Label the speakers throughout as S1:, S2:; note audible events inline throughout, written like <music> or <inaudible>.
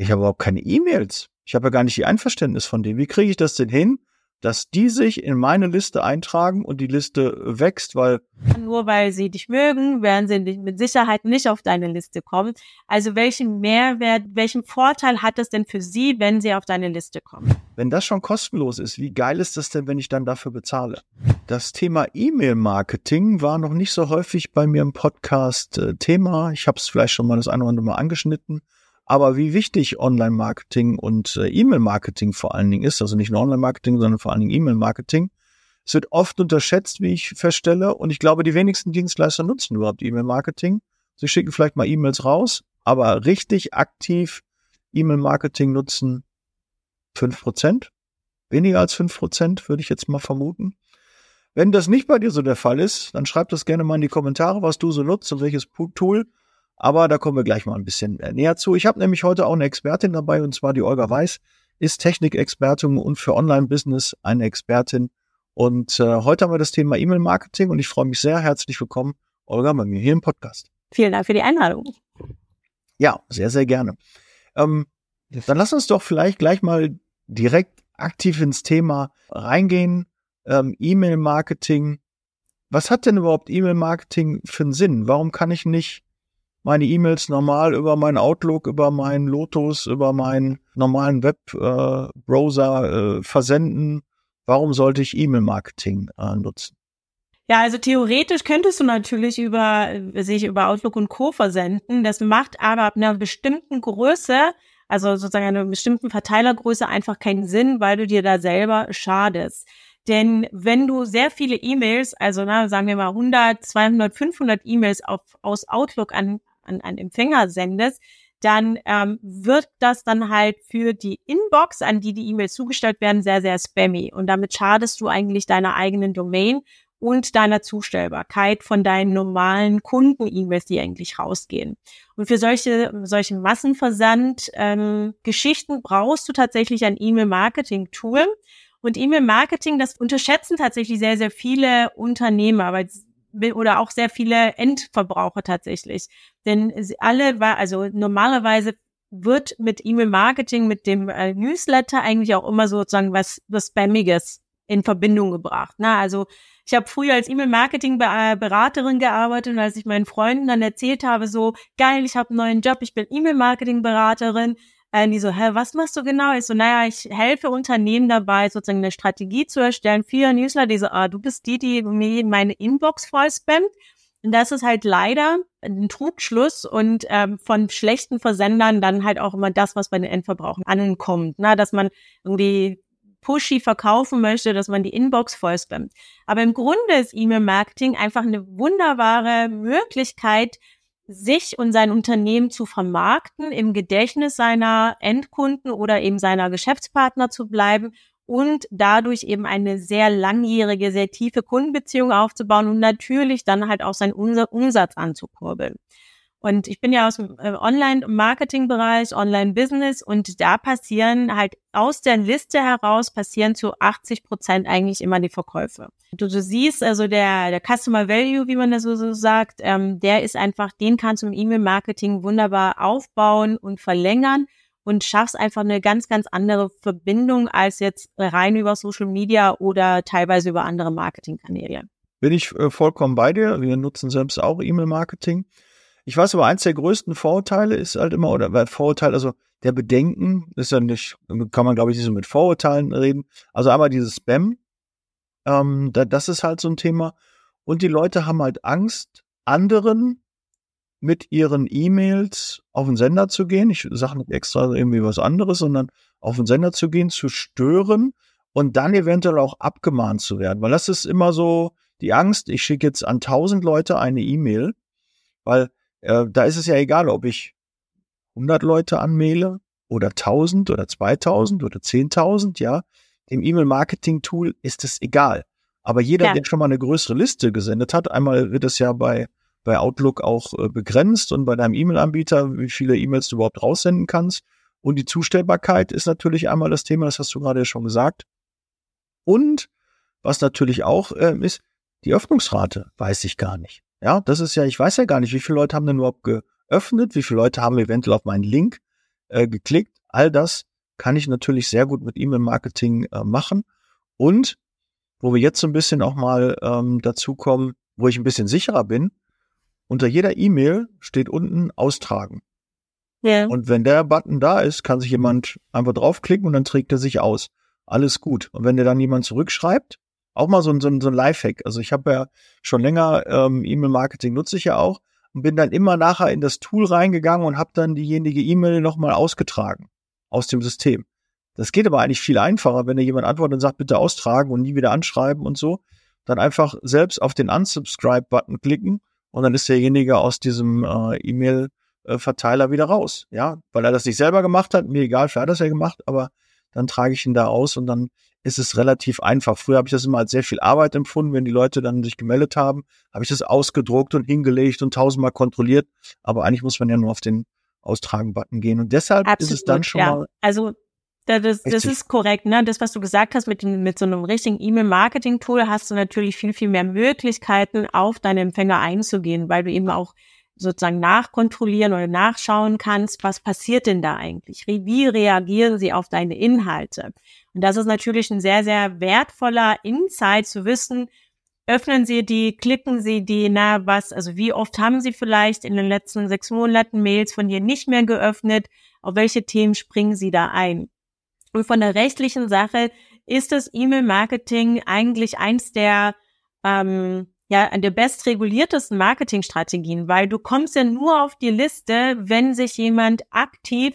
S1: ich habe überhaupt keine E-Mails. Ich habe ja gar nicht die Einverständnis von denen. Wie kriege ich das denn hin, dass die sich in meine Liste eintragen und die Liste wächst, weil
S2: nur weil sie dich mögen, werden sie mit Sicherheit nicht auf deine Liste kommen. Also welchen Mehrwert, welchen Vorteil hat es denn für sie, wenn sie auf deine Liste kommen?
S1: Wenn das schon kostenlos ist, wie geil ist das denn, wenn ich dann dafür bezahle? Das Thema E-Mail-Marketing war noch nicht so häufig bei mir im Podcast äh, Thema. Ich habe es vielleicht schon mal das eine oder andere Mal angeschnitten. Aber wie wichtig Online-Marketing und äh, E-Mail-Marketing vor allen Dingen ist, also nicht nur Online-Marketing, sondern vor allen Dingen E-Mail-Marketing, es wird oft unterschätzt, wie ich feststelle. Und ich glaube, die wenigsten Dienstleister nutzen überhaupt E-Mail-Marketing. Sie schicken vielleicht mal E-Mails raus, aber richtig aktiv E-Mail-Marketing nutzen fünf Prozent. Weniger als fünf Prozent, würde ich jetzt mal vermuten. Wenn das nicht bei dir so der Fall ist, dann schreib das gerne mal in die Kommentare, was du so nutzt und welches Tool. Aber da kommen wir gleich mal ein bisschen äh, näher zu. Ich habe nämlich heute auch eine Expertin dabei, und zwar die Olga Weiß, ist Technikexpertin und für Online-Business eine Expertin. Und äh, heute haben wir das Thema E-Mail-Marketing und ich freue mich sehr. Herzlich willkommen, Olga, bei mir hier im Podcast.
S2: Vielen Dank für die Einladung.
S1: Ja, sehr, sehr gerne. Ähm, dann lass uns doch vielleicht gleich mal direkt aktiv ins Thema reingehen. Ähm, E-Mail-Marketing. Was hat denn überhaupt E-Mail-Marketing für einen Sinn? Warum kann ich nicht meine E-Mails normal über meinen Outlook, über meinen Lotus, über meinen normalen Webbrowser äh, äh, versenden. Warum sollte ich E-Mail-Marketing äh, nutzen?
S2: Ja, also theoretisch könntest du natürlich über sich über Outlook und Co. versenden. Das macht aber ab einer bestimmten Größe, also sozusagen einer bestimmten Verteilergröße einfach keinen Sinn, weil du dir da selber schadest. Denn wenn du sehr viele E-Mails, also na, sagen wir mal 100, 200, 500 E-Mails aus Outlook an an einen Empfänger sendest, dann ähm, wird das dann halt für die Inbox, an die die E-Mails zugestellt werden, sehr, sehr spammy. Und damit schadest du eigentlich deiner eigenen Domain und deiner Zustellbarkeit von deinen normalen Kunden-E-Mails, die eigentlich rausgehen. Und für solche, solche Massenversand-Geschichten ähm, brauchst du tatsächlich ein E-Mail-Marketing-Tool. Und E-Mail-Marketing, das unterschätzen tatsächlich sehr, sehr viele Unternehmer, weil oder auch sehr viele Endverbraucher tatsächlich. Denn alle war, also normalerweise wird mit E-Mail-Marketing, mit dem äh, Newsletter eigentlich auch immer sozusagen was, was Spammiges in Verbindung gebracht. Na, also ich habe früher als E-Mail-Marketing-Beraterin gearbeitet und als ich meinen Freunden dann erzählt habe, so geil, ich habe einen neuen Job, ich bin E-Mail-Marketing-Beraterin, äh, die so, hä, was machst du genau? Ich so, naja, ich helfe Unternehmen dabei, sozusagen eine Strategie zu erstellen für Newsletter. Die so, ah, du bist die, die mir meine Inbox voll spammt. Und das ist halt leider ein Trugschluss und ähm, von schlechten Versendern dann halt auch immer das, was bei den Endverbrauchern ankommt. Na, dass man irgendwie pushy verkaufen möchte, dass man die Inbox voll spammt. Aber im Grunde ist E-Mail-Marketing einfach eine wunderbare Möglichkeit, sich und sein Unternehmen zu vermarkten, im Gedächtnis seiner Endkunden oder eben seiner Geschäftspartner zu bleiben und dadurch eben eine sehr langjährige, sehr tiefe Kundenbeziehung aufzubauen und natürlich dann halt auch seinen Umsatz anzukurbeln. Und ich bin ja aus dem äh, Online-Marketing-Bereich, Online-Business und da passieren halt aus der Liste heraus passieren zu 80 Prozent eigentlich immer die Verkäufe. Du, du siehst also der, der Customer Value, wie man das so, so sagt, ähm, der ist einfach, den kannst du im E-Mail-Marketing wunderbar aufbauen und verlängern und schaffst einfach eine ganz, ganz andere Verbindung als jetzt rein über Social Media oder teilweise über andere Marketingkanäle.
S1: Bin ich äh, vollkommen bei dir. Wir nutzen selbst auch E-Mail-Marketing. Ich weiß aber, eins der größten Vorurteile ist halt immer, oder Vorurteil, also der Bedenken, ist ja nicht, kann man glaube ich nicht so mit Vorurteilen reden. Also einmal dieses Spam, ähm, da, das ist halt so ein Thema. Und die Leute haben halt Angst, anderen mit ihren E-Mails auf den Sender zu gehen. Ich sage nicht extra irgendwie was anderes, sondern auf den Sender zu gehen, zu stören und dann eventuell auch abgemahnt zu werden. Weil das ist immer so die Angst, ich schicke jetzt an tausend Leute eine E-Mail, weil äh, da ist es ja egal, ob ich 100 Leute anmähle oder 1000 oder 2000 oder 10.000, ja. Dem E-Mail-Marketing-Tool ist es egal. Aber jeder, ja. der schon mal eine größere Liste gesendet hat, einmal wird es ja bei, bei Outlook auch äh, begrenzt und bei deinem E-Mail-Anbieter, wie viele E-Mails du überhaupt raussenden kannst. Und die Zustellbarkeit ist natürlich einmal das Thema, das hast du gerade ja schon gesagt. Und was natürlich auch äh, ist, die Öffnungsrate weiß ich gar nicht. Ja, das ist ja, ich weiß ja gar nicht, wie viele Leute haben denn überhaupt geöffnet, wie viele Leute haben eventuell auf meinen Link äh, geklickt. All das kann ich natürlich sehr gut mit E-Mail-Marketing äh, machen. Und wo wir jetzt so ein bisschen auch mal ähm, dazu kommen, wo ich ein bisschen sicherer bin, unter jeder E-Mail steht unten austragen. Ja. Und wenn der Button da ist, kann sich jemand einfach draufklicken und dann trägt er sich aus. Alles gut. Und wenn der dann jemand zurückschreibt, auch mal so ein, so ein, so ein Lifehack. Also ich habe ja schon länger ähm, E-Mail-Marketing nutze ich ja auch und bin dann immer nachher in das Tool reingegangen und habe dann diejenige E-Mail nochmal ausgetragen aus dem System. Das geht aber eigentlich viel einfacher, wenn dir jemand antwortet und sagt, bitte austragen und nie wieder anschreiben und so. Dann einfach selbst auf den Unsubscribe-Button klicken und dann ist derjenige aus diesem äh, E-Mail-Verteiler wieder raus. Ja, weil er das nicht selber gemacht hat, mir egal, wer hat das ja gemacht, aber dann trage ich ihn da aus und dann ist es relativ einfach. Früher habe ich das immer als sehr viel Arbeit empfunden, wenn die Leute dann sich gemeldet haben, habe ich das ausgedruckt und hingelegt und tausendmal kontrolliert. Aber eigentlich muss man ja nur auf den Austragen-Button gehen. Und deshalb Absolut, ist es dann schon ja. mal.
S2: Also das, das ist korrekt, ne? Das, was du gesagt hast, mit, mit so einem richtigen E-Mail-Marketing-Tool hast du natürlich viel, viel mehr Möglichkeiten, auf deine Empfänger einzugehen, weil du eben auch sozusagen nachkontrollieren oder nachschauen kannst, was passiert denn da eigentlich? Wie reagieren sie auf deine Inhalte? Und das ist natürlich ein sehr, sehr wertvoller Insight zu wissen, öffnen Sie die, klicken Sie die, na, was, also wie oft haben Sie vielleicht in den letzten sechs Monaten Mails von dir nicht mehr geöffnet? Auf welche Themen springen Sie da ein? Und von der rechtlichen Sache ist das E-Mail-Marketing eigentlich eins der ähm, ja an der bestreguliertesten Marketingstrategien, weil du kommst ja nur auf die Liste, wenn sich jemand aktiv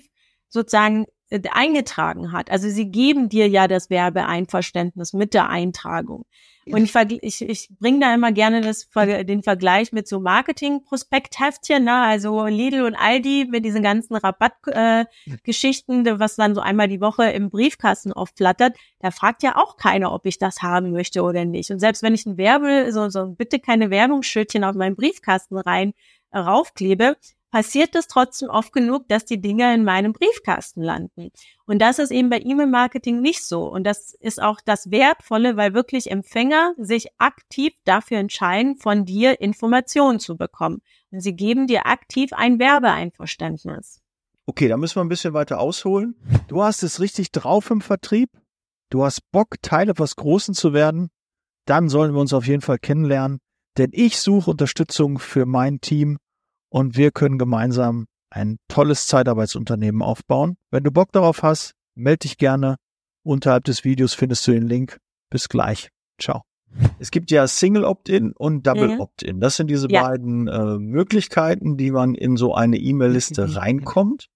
S2: sozusagen äh, eingetragen hat. Also sie geben dir ja das Werbeeinverständnis mit der Eintragung. Und ich, ich, ich bringe da immer gerne das, den Vergleich mit so Marketing-Prospektheftchen, ne? also Lidl und Aldi mit diesen ganzen Rabattgeschichten, äh, was dann so einmal die Woche im Briefkasten oft flattert. Da fragt ja auch keiner, ob ich das haben möchte oder nicht. Und selbst wenn ich ein Werbe, so, so bitte keine Werbungsschildchen auf meinen Briefkasten rein äh, raufklebe, passiert es trotzdem oft genug, dass die Dinge in meinem Briefkasten landen. Und das ist eben bei E-Mail-Marketing nicht so. Und das ist auch das Wertvolle, weil wirklich Empfänger sich aktiv dafür entscheiden, von dir Informationen zu bekommen. Und sie geben dir aktiv ein Werbeeinverständnis.
S1: Okay, da müssen wir ein bisschen weiter ausholen. Du hast es richtig drauf im Vertrieb. Du hast Bock, Teil etwas Großen zu werden. Dann sollen wir uns auf jeden Fall kennenlernen. Denn ich suche Unterstützung für mein Team und wir können gemeinsam ein tolles Zeitarbeitsunternehmen aufbauen. Wenn du Bock darauf hast, melde dich gerne. Unterhalb des Videos findest du den Link. Bis gleich. Ciao. Es gibt ja Single Opt-in und Double ja. Opt-in. Das sind diese ja. beiden äh, Möglichkeiten, die man in so eine E-Mail-Liste reinkommt.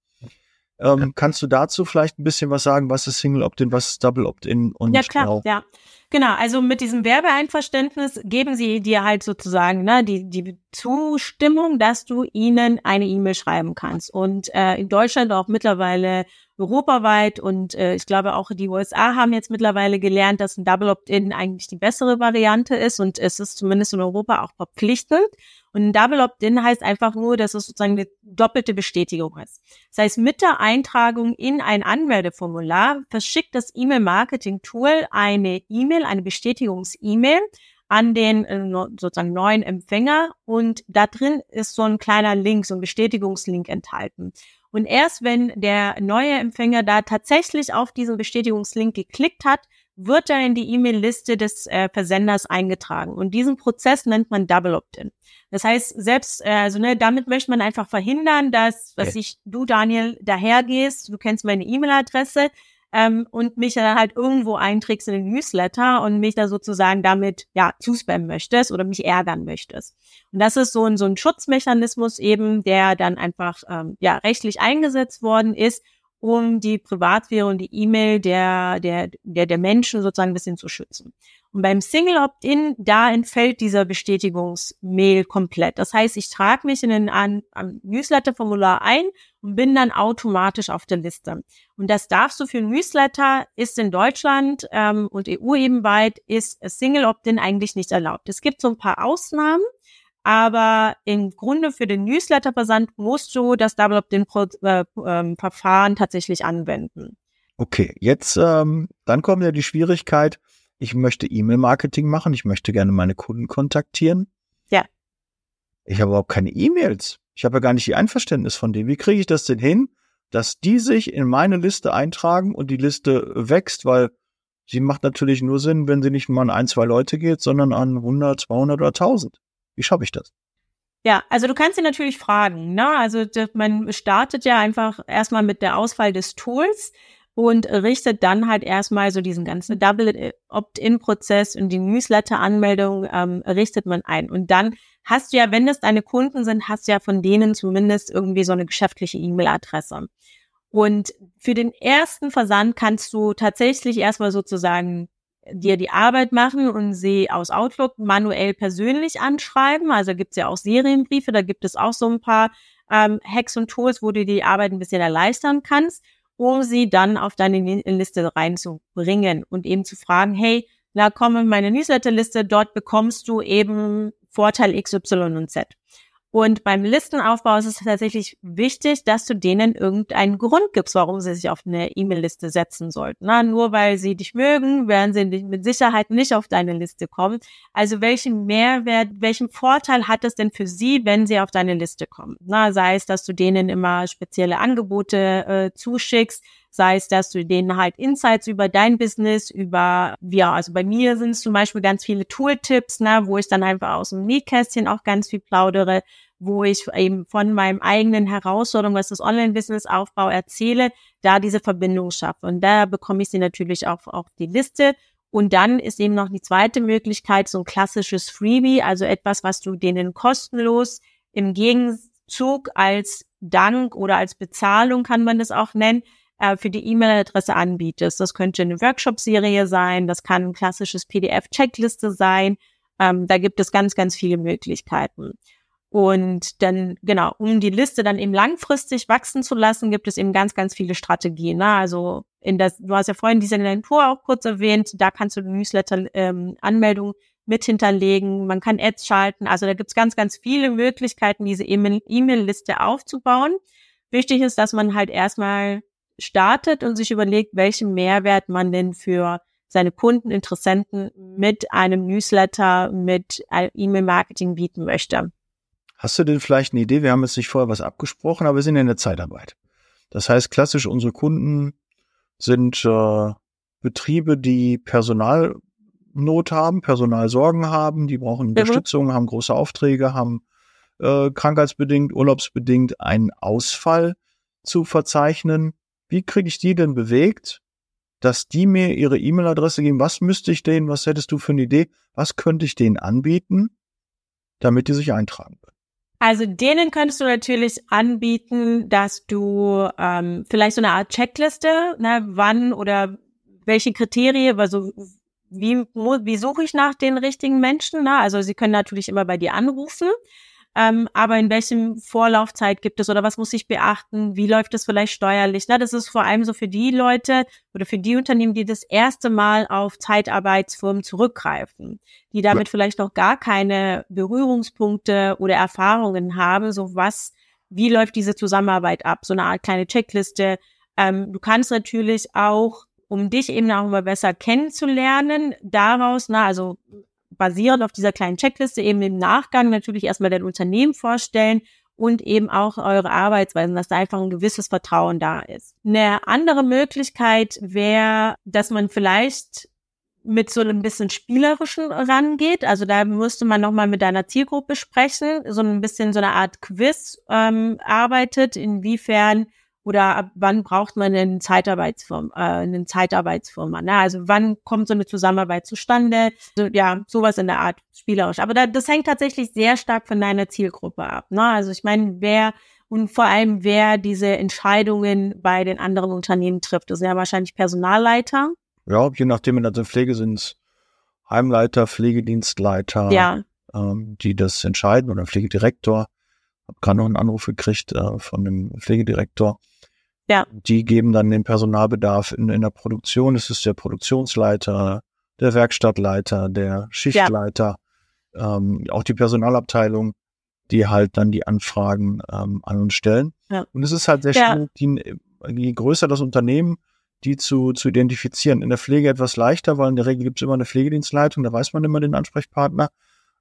S1: Ähm, kannst du dazu vielleicht ein bisschen was sagen? Was ist Single Opt-in, was ist Double Opt-in?
S2: Und ja, klar, genau. ja. Genau, also mit diesem Werbeeinverständnis geben sie dir halt sozusagen ne, die, die Zustimmung, dass du ihnen eine E-Mail schreiben kannst. Und äh, in Deutschland auch mittlerweile europaweit und äh, ich glaube auch die USA haben jetzt mittlerweile gelernt, dass ein Double Opt-in eigentlich die bessere Variante ist und es ist zumindest in Europa auch verpflichtend. Und ein Double Opt-in heißt einfach nur, dass es sozusagen eine doppelte Bestätigung ist. Das heißt, mit der Eintragung in ein Anmeldeformular verschickt das E-Mail-Marketing-Tool eine E-Mail, eine Bestätigungs-E-Mail an den äh, sozusagen neuen Empfänger und da drin ist so ein kleiner Link, so ein Bestätigungslink enthalten. Und erst wenn der neue Empfänger da tatsächlich auf diesen Bestätigungslink geklickt hat, wird er in die E-Mail-Liste des äh, Versenders eingetragen. Und diesen Prozess nennt man Double Opt-in. Das heißt, selbst, äh, also ne, damit möchte man einfach verhindern, dass, was ich, du Daniel, dahergehst, du kennst meine E-Mail-Adresse, ähm, und mich dann halt irgendwo einträgst in den Newsletter und mich da sozusagen damit ja zuspammen möchtest oder mich ärgern möchtest. Und das ist so ein, so ein Schutzmechanismus eben, der dann einfach ähm, ja rechtlich eingesetzt worden ist, um die Privatsphäre und die E-Mail der, der, der, der Menschen sozusagen ein bisschen zu schützen. Und beim Single Opt-in, da entfällt dieser Bestätigungsmail komplett. Das heißt, ich trage mich in an, Newsletter-Formular ein und bin dann automatisch auf der Liste. Und das darfst du für Newsletter, ist in Deutschland ähm, und EU ebenweit, ist Single Opt-in eigentlich nicht erlaubt. Es gibt so ein paar Ausnahmen, aber im Grunde für den Newsletter-Versand musst du das Double Opt-in-Verfahren äh, ähm, tatsächlich anwenden.
S1: Okay, jetzt ähm, dann kommt ja die Schwierigkeit, ich möchte E-Mail-Marketing machen, ich möchte gerne meine Kunden kontaktieren.
S2: Ja.
S1: Ich habe überhaupt keine E-Mails. Ich habe ja gar nicht die Einverständnis von denen. Wie kriege ich das denn hin, dass die sich in meine Liste eintragen und die Liste wächst, weil sie macht natürlich nur Sinn, wenn sie nicht nur an ein, zwei Leute geht, sondern an 100, 200 oder 1000. Wie schaffe ich das?
S2: Ja, also du kannst sie natürlich fragen. Ne? Also man startet ja einfach erstmal mit der Auswahl des Tools und richtet dann halt erstmal so diesen ganzen Double Opt-in-Prozess und die Newsletter-Anmeldung ähm, richtet man ein. Und dann hast du ja, wenn es deine Kunden sind, hast du ja von denen zumindest irgendwie so eine geschäftliche E-Mail-Adresse. Und für den ersten Versand kannst du tatsächlich erstmal sozusagen dir die Arbeit machen und sie aus Outlook manuell persönlich anschreiben. Also gibt's ja auch Serienbriefe, da gibt es auch so ein paar ähm, Hacks und Tools, wo du die Arbeit ein bisschen erleichtern kannst, um sie dann auf deine Liste reinzubringen und eben zu fragen, hey, na komm in meine Newsletterliste, dort bekommst du eben Vorteil XY und Z. Und beim Listenaufbau ist es tatsächlich wichtig, dass du denen irgendeinen Grund gibst, warum sie sich auf eine E-Mail-Liste setzen sollten. Na, nur weil sie dich mögen, werden sie mit Sicherheit nicht auf deine Liste kommen. Also welchen Mehrwert, welchen Vorteil hat es denn für sie, wenn sie auf deine Liste kommen? Na, sei es, dass du denen immer spezielle Angebote äh, zuschickst, sei es, dass du denen halt Insights über dein Business, über, ja, also bei mir sind es zum Beispiel ganz viele Tooltips, ne, wo ich dann einfach aus dem Nähkästchen auch ganz viel plaudere, wo ich eben von meinem eigenen Herausforderung, was das Online-Business Aufbau erzähle, da diese Verbindung schaffe. Und da bekomme ich sie natürlich auch auf die Liste. Und dann ist eben noch die zweite Möglichkeit, so ein klassisches Freebie, also etwas, was du denen kostenlos im Gegenzug als Dank oder als Bezahlung kann man das auch nennen, äh, für die E-Mail-Adresse anbietest. Das könnte eine Workshop-Serie sein, das kann ein klassisches PDF-Checkliste sein. Ähm, da gibt es ganz, ganz viele Möglichkeiten. Und dann, genau, um die Liste dann eben langfristig wachsen zu lassen, gibt es eben ganz, ganz viele Strategien. Ne? Also in das, du hast ja vorhin diese Tour auch kurz erwähnt, da kannst du Newsletter-Anmeldung ähm, mit hinterlegen, man kann Ads schalten. Also da gibt's ganz, ganz viele Möglichkeiten, diese E-Mail-Liste aufzubauen. Wichtig ist, dass man halt erstmal startet und sich überlegt, welchen Mehrwert man denn für seine Kunden, Interessenten mit einem Newsletter, mit E-Mail-Marketing bieten möchte.
S1: Hast du denn vielleicht eine Idee? Wir haben jetzt nicht vorher was abgesprochen, aber wir sind in der Zeitarbeit. Das heißt, klassisch unsere Kunden sind äh, Betriebe, die Personalnot haben, Personalsorgen haben, die brauchen mhm. Unterstützung, haben große Aufträge, haben äh, krankheitsbedingt, urlaubsbedingt einen Ausfall zu verzeichnen. Wie kriege ich die denn bewegt, dass die mir ihre E-Mail-Adresse geben? Was müsste ich denen, was hättest du für eine Idee? Was könnte ich denen anbieten, damit die sich eintragen können?
S2: Also denen könntest du natürlich anbieten, dass du ähm, vielleicht so eine Art Checkliste, ne, wann oder welche Kriterien, also wie, wie suche ich nach den richtigen Menschen? Ne? Also sie können natürlich immer bei dir anrufen ähm, aber in welchem Vorlaufzeit gibt es oder was muss ich beachten? Wie läuft es vielleicht steuerlich? Na, das ist vor allem so für die Leute oder für die Unternehmen, die das erste Mal auf Zeitarbeitsfirmen zurückgreifen, die damit ja. vielleicht noch gar keine Berührungspunkte oder Erfahrungen haben, so was, wie läuft diese Zusammenarbeit ab? So eine Art kleine Checkliste. Ähm, du kannst natürlich auch um dich eben auch immer besser kennenzulernen, daraus, na, also basierend auf dieser kleinen Checkliste eben im Nachgang natürlich erstmal dein Unternehmen vorstellen und eben auch eure Arbeitsweisen, dass da einfach ein gewisses Vertrauen da ist. Eine andere Möglichkeit wäre, dass man vielleicht mit so ein bisschen spielerischen rangeht. Also da müsste man nochmal mit deiner Zielgruppe sprechen, so ein bisschen so eine Art Quiz ähm, arbeitet, inwiefern oder ab wann braucht man einen Zeitarbeitsfirma, äh, einen Zeitarbeitsfirma. Ne? Also wann kommt so eine Zusammenarbeit zustande? So, ja, sowas in der Art spielerisch. Aber da, das hängt tatsächlich sehr stark von deiner Zielgruppe ab. Ne? Also ich meine, wer und vor allem wer diese Entscheidungen bei den anderen Unternehmen trifft. Das sind ja wahrscheinlich Personalleiter.
S1: Ja, je nachdem in der Pflege sind es Heimleiter, Pflegedienstleiter, ja. ähm, die das entscheiden oder Pflegedirektor. Hab gerade noch einen Anruf gekriegt äh, von dem Pflegedirektor. Ja. Die geben dann den Personalbedarf in, in der Produktion. Es ist der Produktionsleiter, der Werkstattleiter, der Schichtleiter, ja. ähm, auch die Personalabteilung, die halt dann die Anfragen ähm, an uns stellen. Ja. Und es ist halt sehr ja. schwierig, die, je größer das Unternehmen, die zu, zu identifizieren. In der Pflege etwas leichter, weil in der Regel gibt es immer eine Pflegedienstleitung, da weiß man immer den Ansprechpartner.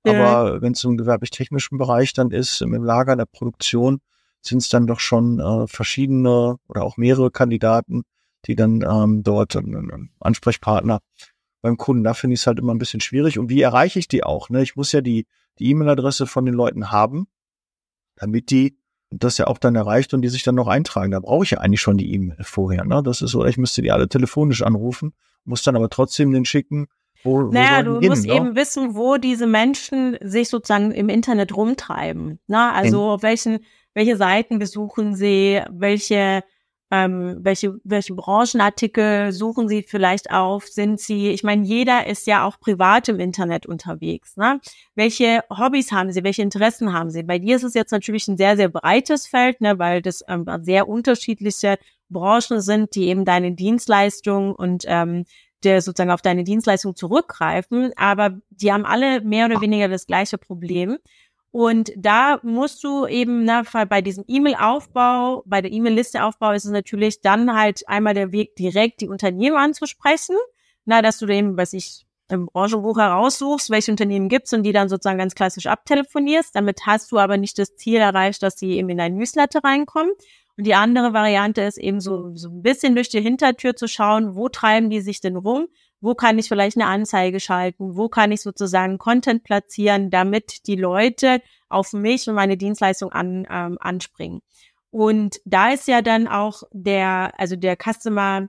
S1: Ja. Aber wenn es im gewerblich-technischen Bereich dann ist, im Lager, der Produktion, sind es dann doch schon äh, verschiedene oder auch mehrere Kandidaten, die dann ähm, dort einen Ansprechpartner beim Kunden. Da finde ich es halt immer ein bisschen schwierig. Und wie erreiche ich die auch? Ne? Ich muss ja die die E-Mail-Adresse von den Leuten haben, damit die das ja auch dann erreicht und die sich dann noch eintragen. Da brauche ich ja eigentlich schon die E-Mail vorher. Ne? Das ist so, ich müsste die alle telefonisch anrufen, muss dann aber trotzdem den schicken.
S2: Wo, naja, du hin, musst ne? eben wissen, wo diese Menschen sich sozusagen im Internet rumtreiben. Ne? Also auf welchen, welche Seiten besuchen sie, welche ähm, welche, welche Branchenartikel suchen Sie vielleicht auf? Sind Sie, ich meine, jeder ist ja auch privat im Internet unterwegs. Ne? Welche Hobbys haben Sie? Welche Interessen haben Sie? Bei dir ist es jetzt natürlich ein sehr, sehr breites Feld, ne, weil das ähm, sehr unterschiedliche Branchen sind, die eben deine Dienstleistung und ähm, der sozusagen auf deine Dienstleistung zurückgreifen, aber die haben alle mehr oder weniger das gleiche Problem. Und da musst du eben na, bei diesem E-Mail-Aufbau, bei der E-Mail-Liste-Aufbau ist es natürlich dann halt einmal der Weg, direkt die Unternehmen anzusprechen. Na, dass du eben, was ich im Branchenbuch heraussuchst, welche Unternehmen gibt's und die dann sozusagen ganz klassisch abtelefonierst. Damit hast du aber nicht das Ziel erreicht, dass sie eben in dein Newsletter reinkommen. Und die andere Variante ist eben so, so ein bisschen durch die Hintertür zu schauen, wo treiben die sich denn rum wo kann ich vielleicht eine Anzeige schalten, wo kann ich sozusagen Content platzieren, damit die Leute auf mich und meine Dienstleistung an, ähm, anspringen. Und da ist ja dann auch der, also der Customer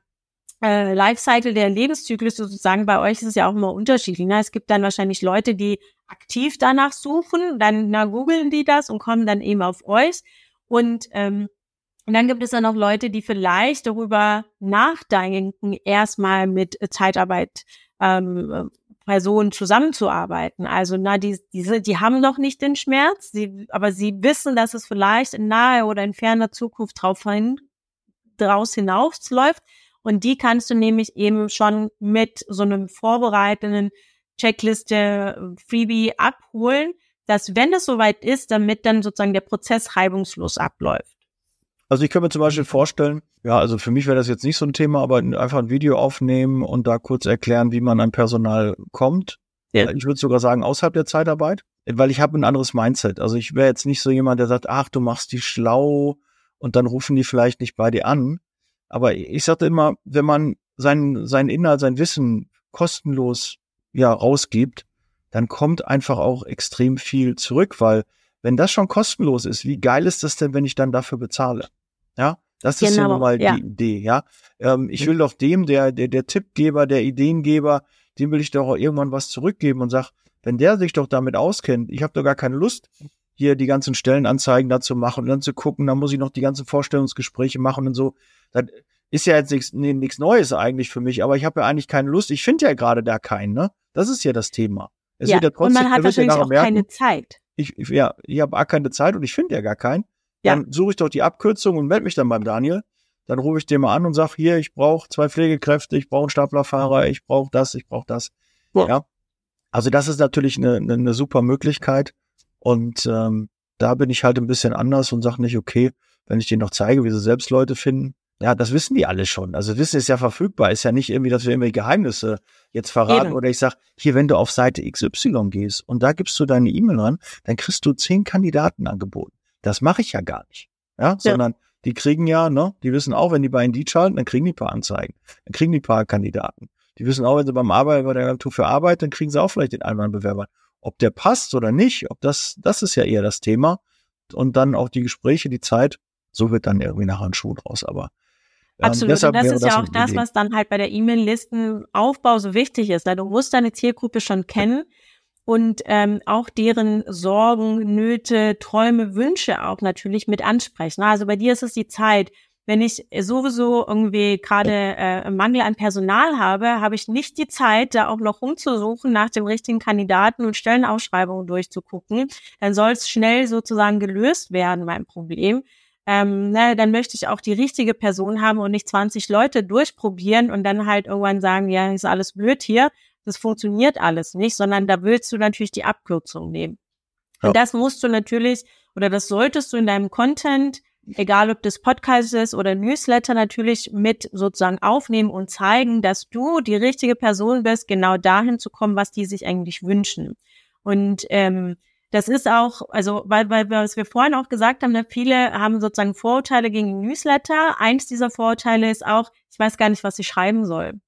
S2: äh, Lifecycle, der Lebenszyklus sozusagen, bei euch ist es ja auch immer unterschiedlich. Ne? Es gibt dann wahrscheinlich Leute, die aktiv danach suchen, dann na, googeln die das und kommen dann eben auf euch. Und ähm, und dann gibt es dann noch Leute, die vielleicht darüber nachdenken, erstmal mit Zeitarbeit ähm, Personen zusammenzuarbeiten. Also na, die, diese, die haben noch nicht den Schmerz, sie, aber sie wissen, dass es vielleicht in nahe oder in ferner Zukunft drauf hin, draus hinausläuft. Und die kannst du nämlich eben schon mit so einem vorbereitenden Checkliste Freebie abholen, dass wenn es soweit ist, damit dann sozusagen der Prozess reibungslos abläuft.
S1: Also ich könnte mir zum Beispiel vorstellen, ja, also für mich wäre das jetzt nicht so ein Thema, aber einfach ein Video aufnehmen und da kurz erklären, wie man an Personal kommt. Ja. Ich würde sogar sagen, außerhalb der Zeitarbeit, weil ich habe ein anderes Mindset. Also ich wäre jetzt nicht so jemand, der sagt, ach, du machst die schlau und dann rufen die vielleicht nicht bei dir an. Aber ich sagte immer, wenn man sein, sein Inhalt, sein Wissen kostenlos ja rausgibt, dann kommt einfach auch extrem viel zurück, weil wenn das schon kostenlos ist, wie geil ist das denn, wenn ich dann dafür bezahle? Ja, das ist genau, ja mal ja. die Idee, ja. Ähm, ich will doch dem, der, der, der Tippgeber, der Ideengeber, dem will ich doch auch irgendwann was zurückgeben und sag, wenn der sich doch damit auskennt, ich habe doch gar keine Lust, hier die ganzen Stellenanzeigen dazu machen und dann zu gucken, dann muss ich noch die ganzen Vorstellungsgespräche machen und so. Das ist ja jetzt nichts nee, nichts Neues eigentlich für mich, aber ich habe ja eigentlich keine Lust. Ich finde ja gerade da keinen, ne? Das ist ja das Thema.
S2: Es ja, wird ja trotzdem, und man hat wahrscheinlich ja auch merken, keine Zeit.
S1: Ich, ja, ich habe keine Zeit und ich finde ja gar keinen. Ja. Dann suche ich doch die Abkürzung und melde mich dann beim Daniel. Dann rufe ich den mal an und sage, hier, ich brauche zwei Pflegekräfte, ich brauche einen Staplerfahrer, ich brauche das, ich brauche das. Ja. ja. Also das ist natürlich eine, eine, eine super Möglichkeit. Und ähm, da bin ich halt ein bisschen anders und sage nicht, okay, wenn ich denen noch zeige, wie sie selbst Leute finden, ja, das wissen die alle schon. Also Wissen ist ja verfügbar. Ist ja nicht irgendwie, dass wir irgendwelche Geheimnisse jetzt verraten. Eben. Oder ich sag, hier, wenn du auf Seite XY gehst und da gibst du deine E-Mail ran, dann kriegst du zehn Kandidaten angeboten. Das mache ich ja gar nicht. Ja, ja, sondern die kriegen ja, ne, die wissen auch, wenn die bei Indeed schalten, dann kriegen die paar Anzeigen. Dann kriegen die paar Kandidaten. Die wissen auch, wenn sie beim Arbeiten bei der Agentur für Arbeit, dann kriegen sie auch vielleicht den einen Bewerber. Ob der passt oder nicht, ob das, das ist ja eher das Thema. Und dann auch die Gespräche, die Zeit, so wird dann irgendwie nachher ein Schuh draus. Aber
S2: ähm, Absolut. und das ist ja auch das, was dann halt bei der E-Mail-Listenaufbau so wichtig ist. Du musst deine Zielgruppe schon kennen und ähm, auch deren Sorgen, Nöte, Träume, Wünsche auch natürlich mit ansprechen. Also bei dir ist es die Zeit. Wenn ich sowieso irgendwie gerade äh, Mangel an Personal habe, habe ich nicht die Zeit, da auch noch rumzusuchen nach dem richtigen Kandidaten und Stellenausschreibungen durchzugucken. Dann soll es schnell sozusagen gelöst werden, mein Problem. Ähm, ne, dann möchte ich auch die richtige Person haben und nicht 20 Leute durchprobieren und dann halt irgendwann sagen, ja, ist alles blöd hier, das funktioniert alles nicht, sondern da willst du natürlich die Abkürzung nehmen. Ja. Und das musst du natürlich oder das solltest du in deinem Content, egal ob das Podcast ist oder Newsletter, natürlich mit sozusagen aufnehmen und zeigen, dass du die richtige Person bist, genau dahin zu kommen, was die sich eigentlich wünschen. Und ähm, Das ist auch, also weil, weil was wir vorhin auch gesagt haben, ne, viele haben sozusagen Vorurteile gegen Newsletter. Eins dieser Vorurteile ist auch, ich weiß gar nicht, was ich schreiben soll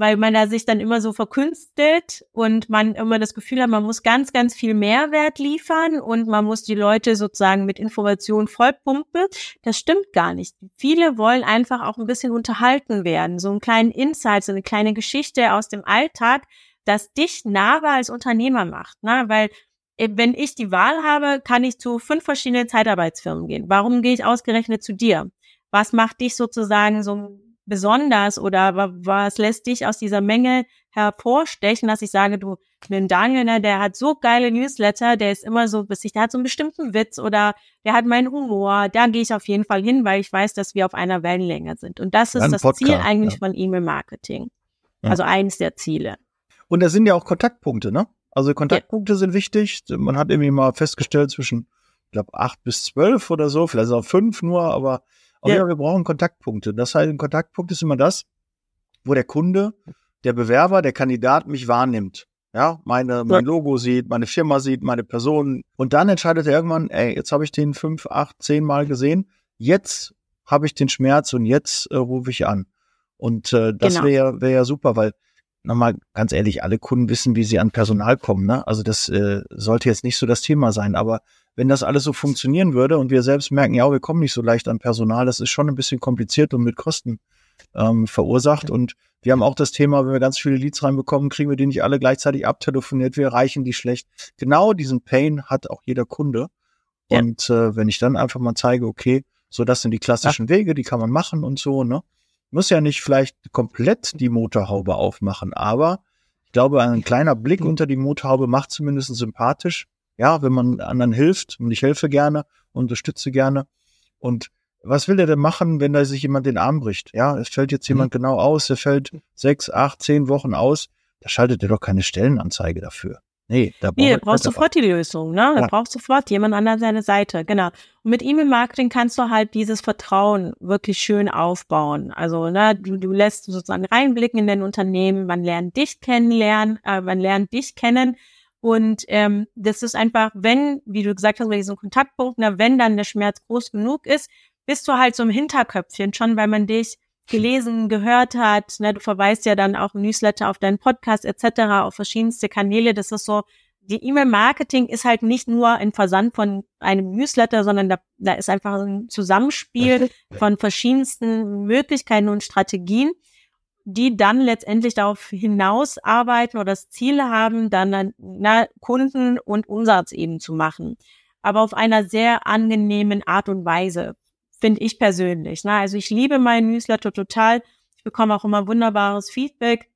S2: weil man da sich dann immer so verkünstelt und man immer das Gefühl hat, man muss ganz, ganz viel Mehrwert liefern und man muss die Leute sozusagen mit Informationen vollpumpen. Das stimmt gar nicht. Viele wollen einfach auch ein bisschen unterhalten werden, so einen kleinen Insight, so eine kleine Geschichte aus dem Alltag, das dich nahbar als Unternehmer macht, ne? weil äh, wenn ich die Wahl habe, kann ich zu fünf verschiedenen Zeitarbeitsfirmen gehen. Warum gehe ich ausgerechnet zu dir? Was macht dich sozusagen so besonders oder was lässt dich aus dieser Menge hervorstechen, dass ich sage, du, den Daniel, ne, der hat so geile Newsletter, der ist immer so bissig, der hat so einen bestimmten Witz oder der hat meinen Humor, da gehe ich auf jeden Fall hin, weil ich weiß, dass wir auf einer Wellenlänge sind. Und das ist Ein das Podcast, Ziel eigentlich ja. von E-Mail-Marketing. Ja. Also eines der Ziele.
S1: Und da sind ja auch Kontaktpunkte, ne? Also Kontaktpunkte ja. sind wichtig. Man hat irgendwie mal festgestellt zwischen, ich glaube, acht bis zwölf oder so, vielleicht auch fünf nur, aber aber ja. wir brauchen Kontaktpunkte. Das heißt, ein Kontaktpunkt ist immer das, wo der Kunde, der Bewerber, der Kandidat mich wahrnimmt. Ja, meine, mein Logo sieht, meine Firma sieht, meine Person. Und dann entscheidet er irgendwann, ey, jetzt habe ich den fünf, acht, zehn Mal gesehen. Jetzt habe ich den Schmerz und jetzt äh, rufe ich an. Und äh, das genau. wäre wär ja super, weil nochmal ganz ehrlich, alle Kunden wissen, wie sie an Personal kommen. Ne? Also das äh, sollte jetzt nicht so das Thema sein, aber wenn das alles so funktionieren würde und wir selbst merken, ja, wir kommen nicht so leicht an Personal, das ist schon ein bisschen kompliziert und mit Kosten ähm, verursacht. Und wir haben auch das Thema, wenn wir ganz viele Leads reinbekommen, kriegen wir die nicht alle gleichzeitig abtelefoniert, wir erreichen die schlecht. Genau diesen Pain hat auch jeder Kunde. Ja. Und äh, wenn ich dann einfach mal zeige, okay, so das sind die klassischen ja. Wege, die kann man machen und so, ne? Muss ja nicht vielleicht komplett die Motorhaube aufmachen, aber ich glaube, ein kleiner Blick unter die Motorhaube macht zumindest sympathisch ja, wenn man anderen hilft und ich helfe gerne, unterstütze gerne. Und was will der denn machen, wenn da sich jemand den Arm bricht? Ja, es fällt jetzt jemand mhm. genau aus, der fällt sechs, acht, zehn Wochen aus. Da schaltet er doch keine Stellenanzeige dafür. Nee,
S2: da nee, brauchst sofort die Lösung, ne? Da ja. brauchst sofort jemand an seiner Seite, genau. Und mit E-Mail-Marketing kannst du halt dieses Vertrauen wirklich schön aufbauen. Also, ne, du, du lässt sozusagen reinblicken in dein Unternehmen, man lernt dich kennenlernen, äh, man lernt dich kennen, und ähm, das ist einfach, wenn, wie du gesagt hast, bei diesem Kontaktpunkt, na, wenn dann der Schmerz groß genug ist, bist du halt so im Hinterköpfchen schon, weil man dich gelesen, gehört hat. Ne, du verweist ja dann auch im Newsletter auf deinen Podcast etc., auf verschiedenste Kanäle. Das ist so, die E-Mail-Marketing ist halt nicht nur ein Versand von einem Newsletter, sondern da, da ist einfach ein Zusammenspiel von verschiedensten Möglichkeiten und Strategien die dann letztendlich darauf hinausarbeiten oder das Ziel haben, dann na, Kunden und Umsatz eben zu machen. Aber auf einer sehr angenehmen Art und Weise, finde ich persönlich. Na, also ich liebe meinen Newsletter total. Ich bekomme auch immer wunderbares Feedback.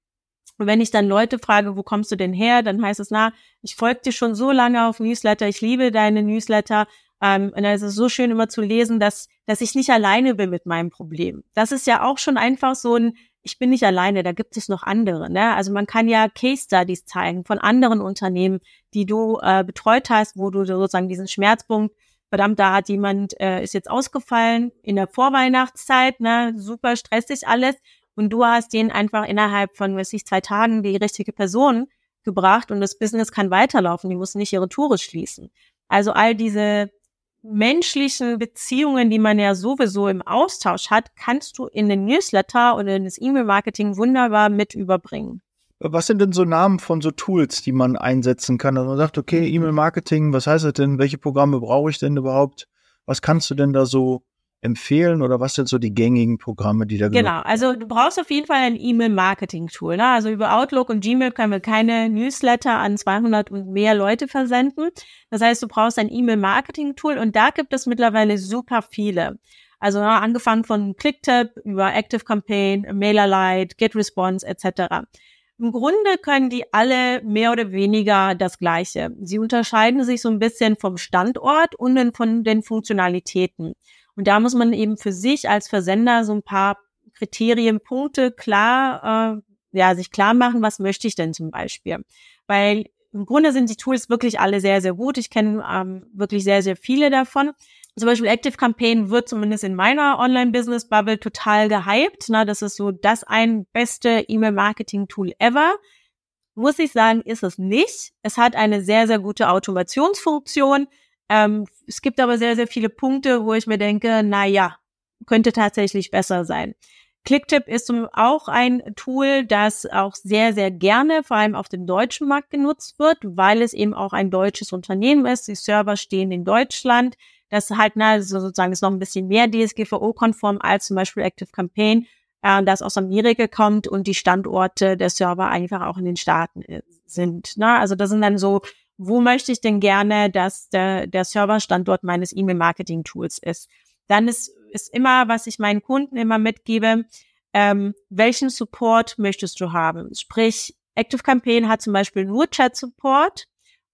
S2: Und wenn ich dann Leute frage, wo kommst du denn her, dann heißt es, na, ich folge dir schon so lange auf Newsletter, ich liebe deine Newsletter. Ähm, und es ist so schön immer zu lesen, dass, dass ich nicht alleine bin mit meinem Problem. Das ist ja auch schon einfach so ein ich bin nicht alleine, da gibt es noch andere. Ne? Also man kann ja Case Studies zeigen von anderen Unternehmen, die du äh, betreut hast, wo du sozusagen diesen Schmerzpunkt, verdammt, da hat jemand, äh, ist jetzt ausgefallen in der Vorweihnachtszeit, ne? super stressig alles. Und du hast den einfach innerhalb von, weiß ich, zwei Tagen die richtige Person gebracht und das Business kann weiterlaufen. Die muss nicht ihre Tore schließen. Also all diese menschlichen Beziehungen, die man ja sowieso im Austausch hat, kannst du in den Newsletter oder in das E-Mail-Marketing wunderbar mit überbringen.
S1: Was sind denn so Namen von so Tools, die man einsetzen kann? Also man sagt, okay, E-Mail-Marketing, was heißt das denn? Welche Programme brauche ich denn überhaupt? Was kannst du denn da so empfehlen oder was sind so die gängigen Programme, die da
S2: Genau, also du brauchst auf jeden Fall ein E-Mail-Marketing-Tool. Ne? Also über Outlook und Gmail können wir keine Newsletter an 200 und mehr Leute versenden. Das heißt, du brauchst ein E-Mail-Marketing-Tool und da gibt es mittlerweile super viele. Also ja, angefangen von Clicktip über ActiveCampaign, MailerLite, GetResponse etc. Im Grunde können die alle mehr oder weniger das Gleiche. Sie unterscheiden sich so ein bisschen vom Standort und von den Funktionalitäten. Und da muss man eben für sich als Versender so ein paar Kriterien, Punkte klar, äh, ja, sich klar machen, was möchte ich denn zum Beispiel. Weil im Grunde sind die Tools wirklich alle sehr, sehr gut. Ich kenne ähm, wirklich sehr, sehr viele davon. Zum Beispiel Active Campaign wird zumindest in meiner Online-Business-Bubble total gehypt. Na, das ist so das ein beste E-Mail-Marketing-Tool ever. muss ich sagen, ist es nicht. Es hat eine sehr, sehr gute Automationsfunktion. Ähm, es gibt aber sehr, sehr viele Punkte, wo ich mir denke, na ja, könnte tatsächlich besser sein. Clicktip ist auch ein Tool, das auch sehr, sehr gerne, vor allem auf dem deutschen Markt genutzt wird, weil es eben auch ein deutsches Unternehmen ist. Die Server stehen in Deutschland. Das halt, na, sozusagen ist noch ein bisschen mehr DSGVO-konform als zum Beispiel Active Campaign, äh, das aus Amerika kommt und die Standorte der Server einfach auch in den Staaten äh, sind. Ne? Also das sind dann so, wo möchte ich denn gerne, dass der, der Serverstandort meines E-Mail-Marketing-Tools ist. Dann ist ist immer, was ich meinen Kunden immer mitgebe, ähm, welchen Support möchtest du haben? Sprich, Active Campaign hat zum Beispiel nur Chat Support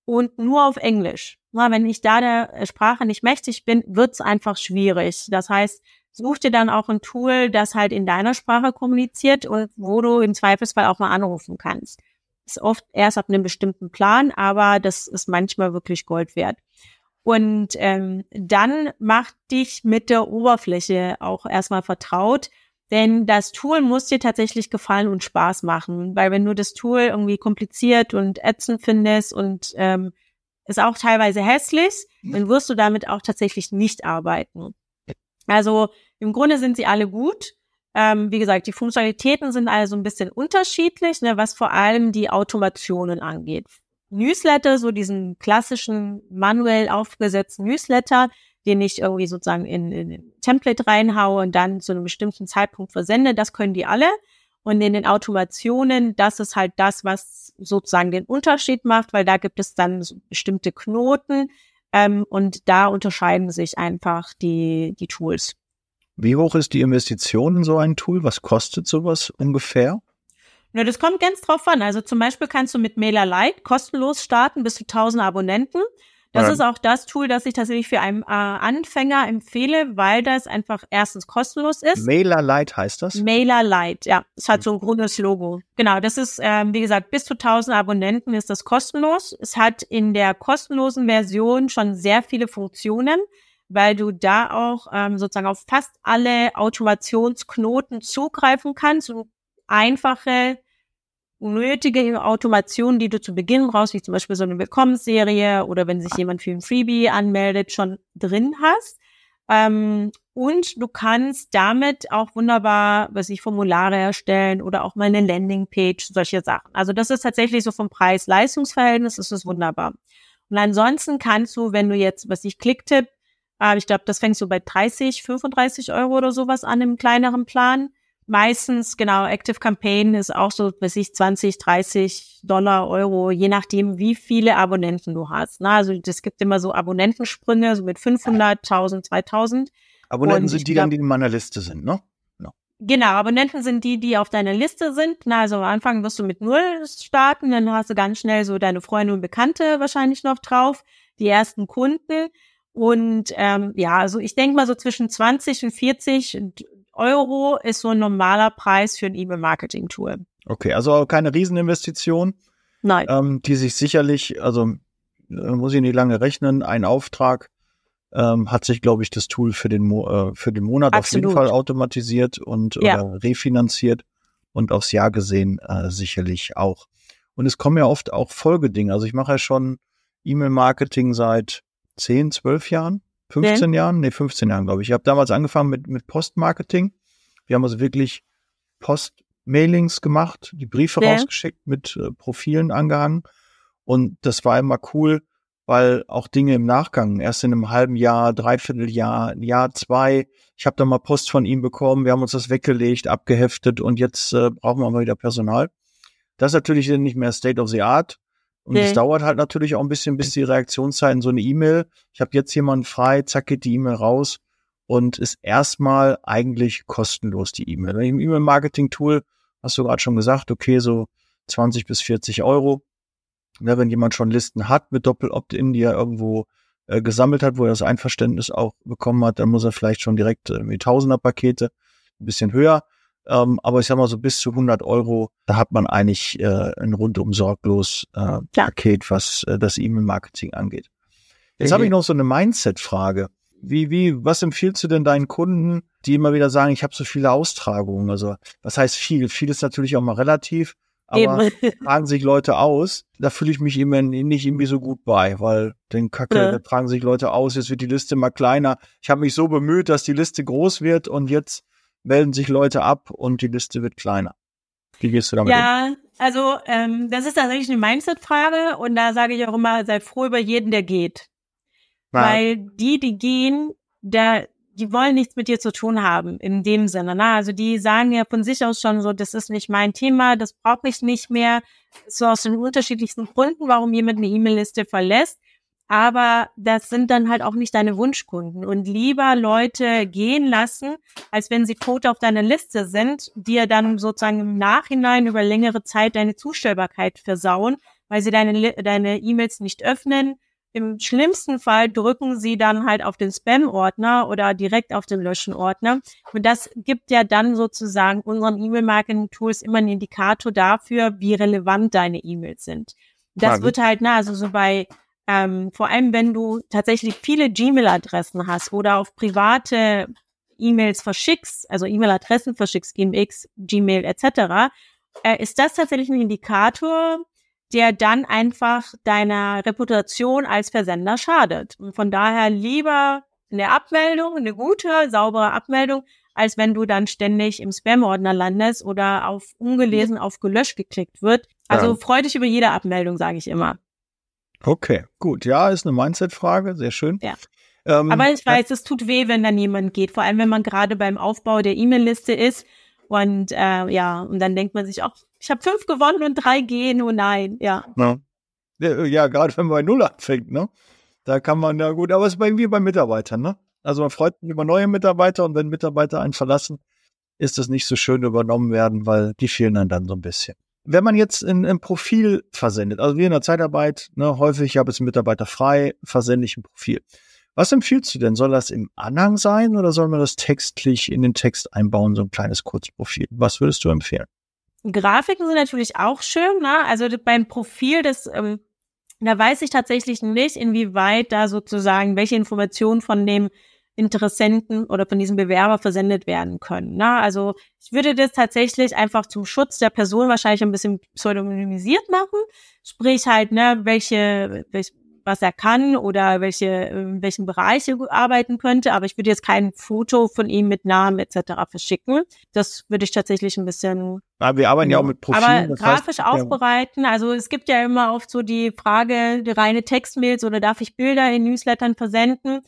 S2: und nur auf Englisch. Na, wenn ich da der Sprache nicht mächtig bin, wird's einfach schwierig. Das heißt, such dir dann auch ein Tool, das halt in deiner Sprache kommuniziert und wo du im Zweifelsfall auch mal anrufen kannst. Ist oft erst ab einem bestimmten Plan, aber das ist manchmal wirklich Gold wert. Und ähm, dann mach dich mit der Oberfläche auch erstmal vertraut. Denn das Tool muss dir tatsächlich gefallen und Spaß machen. Weil wenn du das Tool irgendwie kompliziert und ätzend findest und ähm, ist auch teilweise hässlich, dann wirst du damit auch tatsächlich nicht arbeiten. Also im Grunde sind sie alle gut. Ähm, wie gesagt, die Funktionalitäten sind also ein bisschen unterschiedlich, ne, was vor allem die Automationen angeht. Newsletter, so diesen klassischen manuell aufgesetzten Newsletter, den ich irgendwie sozusagen in, in ein Template reinhaue und dann zu einem bestimmten Zeitpunkt versende, das können die alle. Und in den Automationen, das ist halt das, was sozusagen den Unterschied macht, weil da gibt es dann so bestimmte Knoten ähm, und da unterscheiden sich einfach die, die Tools.
S1: Wie hoch ist die Investition in so ein Tool? Was kostet sowas ungefähr?
S2: Na, das kommt ganz drauf an. Also zum Beispiel kannst du mit MailerLite kostenlos starten bis zu 1000 Abonnenten. Das ja. ist auch das Tool, das ich tatsächlich für einen äh, Anfänger empfehle, weil das einfach erstens kostenlos ist.
S1: MailerLite heißt das?
S2: MailerLite, ja. Es hat so ein grünes Logo. Genau, das ist, ähm, wie gesagt, bis zu 1000 Abonnenten ist das kostenlos. Es hat in der kostenlosen Version schon sehr viele Funktionen, weil du da auch ähm, sozusagen auf fast alle Automationsknoten zugreifen kannst und einfache, nötige Automationen, die du zu Beginn brauchst, wie zum Beispiel so eine Willkommensserie oder wenn sich jemand für ein Freebie anmeldet, schon drin hast. Ähm, und du kannst damit auch wunderbar, was ich Formulare erstellen oder auch mal eine Landingpage, solche Sachen. Also das ist tatsächlich so vom Preis-Leistungsverhältnis, ist es wunderbar. Und ansonsten kannst du, wenn du jetzt, was ich Klicktipp, äh, ich glaube, das fängt so bei 30, 35 Euro oder sowas an im kleineren Plan meistens, genau, Active Campaign ist auch so, weiß ich, 20, 30 Dollar, Euro, je nachdem, wie viele Abonnenten du hast. Na, also es gibt immer so Abonnentensprünge, so mit 500, 1000, 2000.
S1: Abonnenten sind die glaub, dann, die in meiner Liste sind, ne?
S2: No. Genau, Abonnenten sind die, die auf deiner Liste sind. Na, also am Anfang wirst du mit null starten, dann hast du ganz schnell so deine Freunde und Bekannte wahrscheinlich noch drauf, die ersten Kunden. Und ähm, ja, also ich denke mal so zwischen 20 und 40 Euro ist so ein normaler Preis für ein E-Mail-Marketing-Tool.
S1: Okay, also keine Rieseninvestition.
S2: Nein.
S1: Ähm, die sich sicherlich, also äh, muss ich nicht lange rechnen, ein Auftrag ähm, hat sich, glaube ich, das Tool für den, Mo äh, für den Monat Absolut. auf jeden Fall automatisiert und ja. oder refinanziert und aufs Jahr gesehen äh, sicherlich auch. Und es kommen ja oft auch Folgedinge. Also ich mache ja schon E-Mail-Marketing seit 10, 12 Jahren. 15 nee. Jahren? Nee, 15 Jahren, glaube ich. Ich habe damals angefangen mit, mit Postmarketing. Wir haben also wirklich Postmailings gemacht, die Briefe nee. rausgeschickt, mit äh, Profilen angehangen. Und das war immer cool, weil auch Dinge im Nachgang, erst in einem halben Jahr, Dreivierteljahr, Jahr zwei, ich habe da mal Post von ihm bekommen, wir haben uns das weggelegt, abgeheftet und jetzt äh, brauchen wir mal wieder Personal. Das ist natürlich nicht mehr State of the Art, und es nee. dauert halt natürlich auch ein bisschen, bis die Reaktionszeiten so eine E-Mail. Ich habe jetzt jemanden frei, zack geht die E-Mail raus und ist erstmal eigentlich kostenlos die E-Mail. Im E-Mail-Marketing-Tool hast du gerade schon gesagt, okay, so 20 bis 40 Euro. Ja, wenn jemand schon Listen hat mit Doppel-Opt-in, die er irgendwo äh, gesammelt hat, wo er das Einverständnis auch bekommen hat, dann muss er vielleicht schon direkt äh, mit Tausender-Pakete ein bisschen höher ähm, aber ich sag mal so bis zu 100 Euro, da hat man eigentlich äh, ein rundum sorglos äh, Paket, was äh, das E-Mail-Marketing angeht. Jetzt habe ich noch so eine Mindset-Frage. Wie, wie, was empfiehlst du denn deinen Kunden, die immer wieder sagen, ich habe so viele Austragungen? Also, was heißt viel? Viel ist natürlich auch mal relativ, aber <laughs> tragen sich Leute aus. Da fühle ich mich immer nicht irgendwie so gut bei, weil den Kacke, ja. da tragen sich Leute aus, jetzt wird die Liste mal kleiner. Ich habe mich so bemüht, dass die Liste groß wird und jetzt melden sich Leute ab und die Liste wird kleiner. Wie gehst du damit
S2: ja, um? Ja, also ähm, das ist tatsächlich eine Mindset-Frage und da sage ich auch immer, sei froh über jeden, der geht. Ja. Weil die, die gehen, da die wollen nichts mit dir zu tun haben, in dem Sinne. Ne? Also die sagen ja von sich aus schon so, das ist nicht mein Thema, das brauche ich nicht mehr. So aus den unterschiedlichsten Gründen, warum jemand eine E-Mail-Liste verlässt. Aber das sind dann halt auch nicht deine Wunschkunden. Und lieber Leute gehen lassen, als wenn sie tot auf deiner Liste sind, dir dann sozusagen im Nachhinein über längere Zeit deine Zustellbarkeit versauen, weil sie deine deine E-Mails nicht öffnen, im schlimmsten Fall drücken sie dann halt auf den Spam-Ordner oder direkt auf den Löschen-Ordner. Und das gibt ja dann sozusagen unseren E-Mail-Marketing-Tools immer einen Indikator dafür, wie relevant deine E-Mails sind. Das Frage. wird halt, na, also so bei, ähm, vor allem wenn du tatsächlich viele Gmail-Adressen hast oder auf private E-Mails verschickst, also E-Mail-Adressen verschickst, GMX, Gmail etc., äh, ist das tatsächlich ein Indikator, der dann einfach deiner Reputation als Versender schadet. Und von daher lieber eine Abmeldung, eine gute, saubere Abmeldung, als wenn du dann ständig im Spam-Ordner landest oder auf ungelesen, auf gelöscht geklickt wird. Also ja. freu dich über jede Abmeldung, sage ich immer.
S1: Okay, gut. Ja, ist eine Mindset-Frage, sehr schön.
S2: Ja. Ähm, Aber ich weiß, ja. es tut weh, wenn dann jemand geht, vor allem wenn man gerade beim Aufbau der E-Mail-Liste ist und äh, ja, und dann denkt man sich auch, ich habe fünf gewonnen und drei gehen, oh nein, ja.
S1: Ja, ja, ja gerade wenn man bei Null anfängt, ne? Da kann man ja gut, aber es ist irgendwie bei Mitarbeitern, ne? Also man freut sich über neue Mitarbeiter und wenn Mitarbeiter einen verlassen, ist das nicht so schön übernommen werden, weil die fehlen dann dann so ein bisschen. Wenn man jetzt in, ein Profil versendet, also wie in der Zeitarbeit, ne, häufig habe ich Mitarbeiter frei, versende ich ein Profil. Was empfiehlst du denn? Soll das im Anhang sein oder soll man das textlich in den Text einbauen, so ein kleines Kurzprofil? Was würdest du empfehlen?
S2: Grafiken sind natürlich auch schön, ne? Also beim Profil das, ähm, da weiß ich tatsächlich nicht, inwieweit da sozusagen welche Informationen von dem Interessenten oder von diesem Bewerber versendet werden können. Ne? Also ich würde das tatsächlich einfach zum Schutz der Person wahrscheinlich ein bisschen pseudonymisiert machen. Sprich halt, ne, welche, welche was er kann oder welche, in welchen Bereich er arbeiten könnte. Aber ich würde jetzt kein Foto von ihm mit Namen etc. verschicken. Das würde ich tatsächlich ein bisschen.
S1: Aber wir arbeiten ja, ja auch mit Profilen.
S2: Aber grafisch heißt, aufbereiten. Also es gibt ja immer oft so die Frage, die reine Textmails oder darf ich Bilder in Newslettern versenden?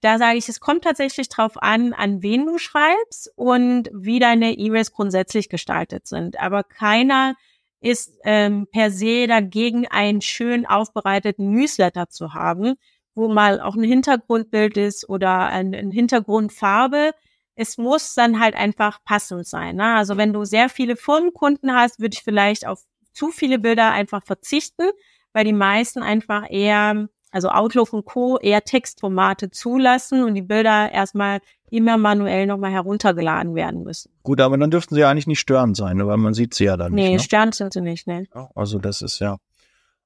S2: Da sage ich, es kommt tatsächlich drauf an, an wen du schreibst und wie deine E-Mails grundsätzlich gestaltet sind. Aber keiner ist ähm, per se dagegen, einen schön aufbereiteten Newsletter zu haben, wo mal auch ein Hintergrundbild ist oder ein, ein Hintergrundfarbe. Es muss dann halt einfach passend sein. Ne? Also wenn du sehr viele Firmenkunden hast, würde ich vielleicht auf zu viele Bilder einfach verzichten, weil die meisten einfach eher also Outlook und Co. eher Textformate zulassen und die Bilder erstmal immer manuell nochmal heruntergeladen werden müssen.
S1: Gut, aber dann dürften sie ja eigentlich nicht störend sein, weil man sieht sie ja dann
S2: nee,
S1: nicht. Nee,
S2: ne? störend sind sie nicht, ne.
S1: Also das ist ja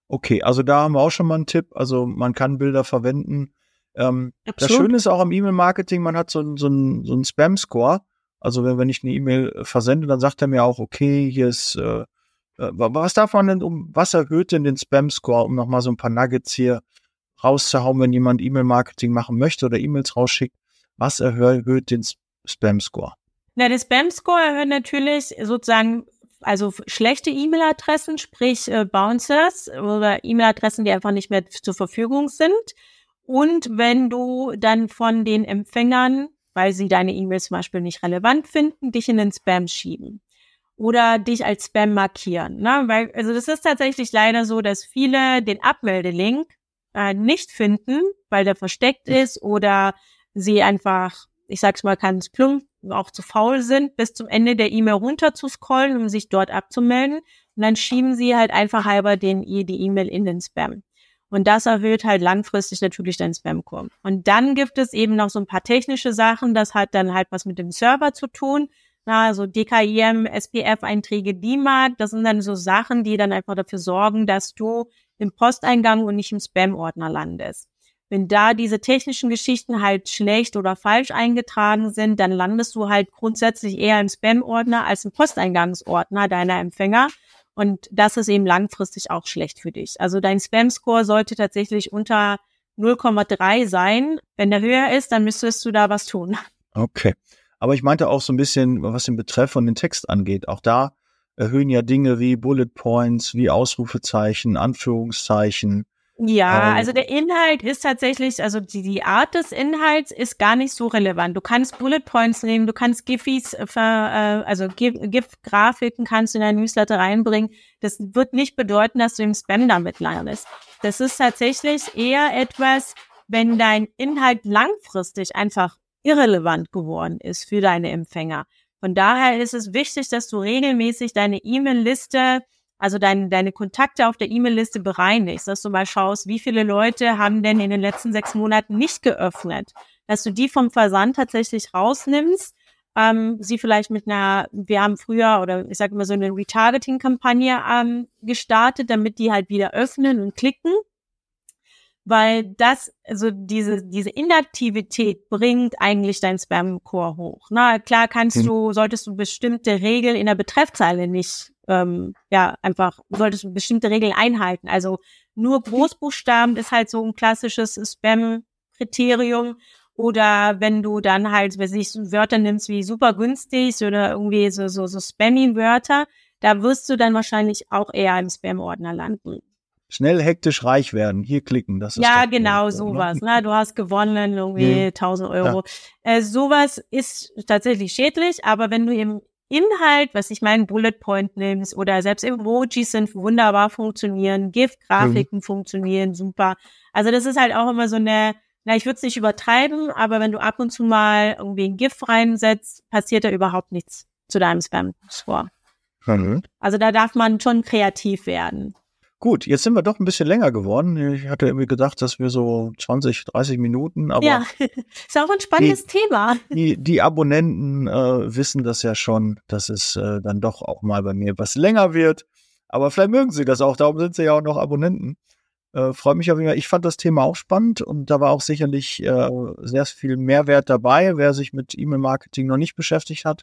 S1: okay. Also da haben wir auch schon mal einen Tipp. Also man kann Bilder verwenden. Ähm, das Schöne ist auch am E-Mail-Marketing, man hat so, so einen so Spam-Score. Also wenn, wenn ich eine E-Mail versende, dann sagt er mir auch, okay, hier ist äh, äh was darf man denn um, was erhöht denn den Spam-Score, um nochmal so ein paar Nuggets hier rauszuhauen, wenn jemand E-Mail-Marketing machen möchte oder E-Mails rausschickt. Was erhöht den Spam-Score?
S2: Na, der Spam-Score erhöht natürlich sozusagen also schlechte E-Mail-Adressen, sprich äh, Bouncers oder E-Mail-Adressen, die einfach nicht mehr zur Verfügung sind. Und wenn du dann von den Empfängern, weil sie deine E-Mails zum Beispiel nicht relevant finden, dich in den Spam schieben oder dich als Spam markieren. Ne? Weil, also das ist tatsächlich leider so, dass viele den Abmeldelink äh, nicht finden, weil der versteckt ist oder sie einfach, ich sag's mal ganz plump, auch zu faul sind, bis zum Ende der E-Mail runter zu scrollen, um sich dort abzumelden. Und dann schieben sie halt einfach halber den, die E-Mail in den Spam. Und das erhöht halt langfristig natürlich dein Spam-Core. Und dann gibt es eben noch so ein paar technische Sachen. Das hat dann halt was mit dem Server zu tun. Na, also DKIM, SPF-Einträge, DMARC, das sind dann so Sachen, die dann einfach dafür sorgen, dass du im Posteingang und nicht im Spam-Ordner landest. Wenn da diese technischen Geschichten halt schlecht oder falsch eingetragen sind, dann landest du halt grundsätzlich eher im Spam-Ordner als im Posteingangsordner deiner Empfänger. Und das ist eben langfristig auch schlecht für dich. Also dein Spam-Score sollte tatsächlich unter 0,3 sein. Wenn der höher ist, dann müsstest du da was tun.
S1: Okay. Aber ich meinte auch so ein bisschen, was den Betreff und den Text angeht. Auch da erhöhen ja Dinge wie Bullet Points, wie Ausrufezeichen, Anführungszeichen,
S2: ja, also der Inhalt ist tatsächlich, also die, die Art des Inhalts ist gar nicht so relevant. Du kannst Bullet Points nehmen, du kannst Giffies, äh, also GIF-Grafiken kannst du in dein Newsletter reinbringen. Das wird nicht bedeuten, dass du im Spam damit landest. Das ist tatsächlich eher etwas, wenn dein Inhalt langfristig einfach irrelevant geworden ist für deine Empfänger. Von daher ist es wichtig, dass du regelmäßig deine E-Mail-Liste also dein, deine Kontakte auf der E-Mail-Liste bereinigst, dass du mal schaust, wie viele Leute haben denn in den letzten sechs Monaten nicht geöffnet, dass du die vom Versand tatsächlich rausnimmst, ähm, sie vielleicht mit einer, wir haben früher oder ich sage immer so eine Retargeting-Kampagne ähm, gestartet, damit die halt wieder öffnen und klicken weil das, also diese, diese Inaktivität bringt eigentlich dein Spam-Core hoch. Na klar kannst mhm. du, solltest du bestimmte Regeln in der Betreffzeile nicht, ähm, ja, einfach, solltest du bestimmte Regeln einhalten. Also nur Großbuchstaben ist halt so ein klassisches Spam-Kriterium. Oder wenn du dann halt, wenn ich Wörter nimmst wie super günstig oder irgendwie so, so, so Spammy-Wörter, da wirst du dann wahrscheinlich auch eher im Spam-Ordner landen
S1: schnell hektisch reich werden, hier klicken, das ist
S2: Ja, genau, ne? sowas. Ne? Du hast gewonnen, irgendwie nee. 1000 Euro. Ja. Äh, sowas ist tatsächlich schädlich, aber wenn du im Inhalt, was ich meine, Bullet Point nimmst oder selbst Emojis sind wunderbar funktionieren, GIF-Grafiken mhm. funktionieren super. Also das ist halt auch immer so eine, na, ich würde es nicht übertreiben, aber wenn du ab und zu mal irgendwie ein GIF reinsetzt, passiert da überhaupt nichts zu deinem Spam-Score. Mhm. Also da darf man schon kreativ werden.
S1: Gut, jetzt sind wir doch ein bisschen länger geworden. Ich hatte irgendwie gedacht, dass wir so 20, 30 Minuten, aber.
S2: Ja, <laughs> ist auch ein spannendes
S1: die,
S2: Thema.
S1: Die, die Abonnenten äh, wissen das ja schon, dass es äh, dann doch auch mal bei mir was länger wird. Aber vielleicht mögen sie das auch, darum sind sie ja auch noch Abonnenten. Äh, freut mich auf jeden Fall. Ich fand das Thema auch spannend und da war auch sicherlich äh, sehr viel Mehrwert dabei. Wer sich mit E-Mail-Marketing noch nicht beschäftigt hat,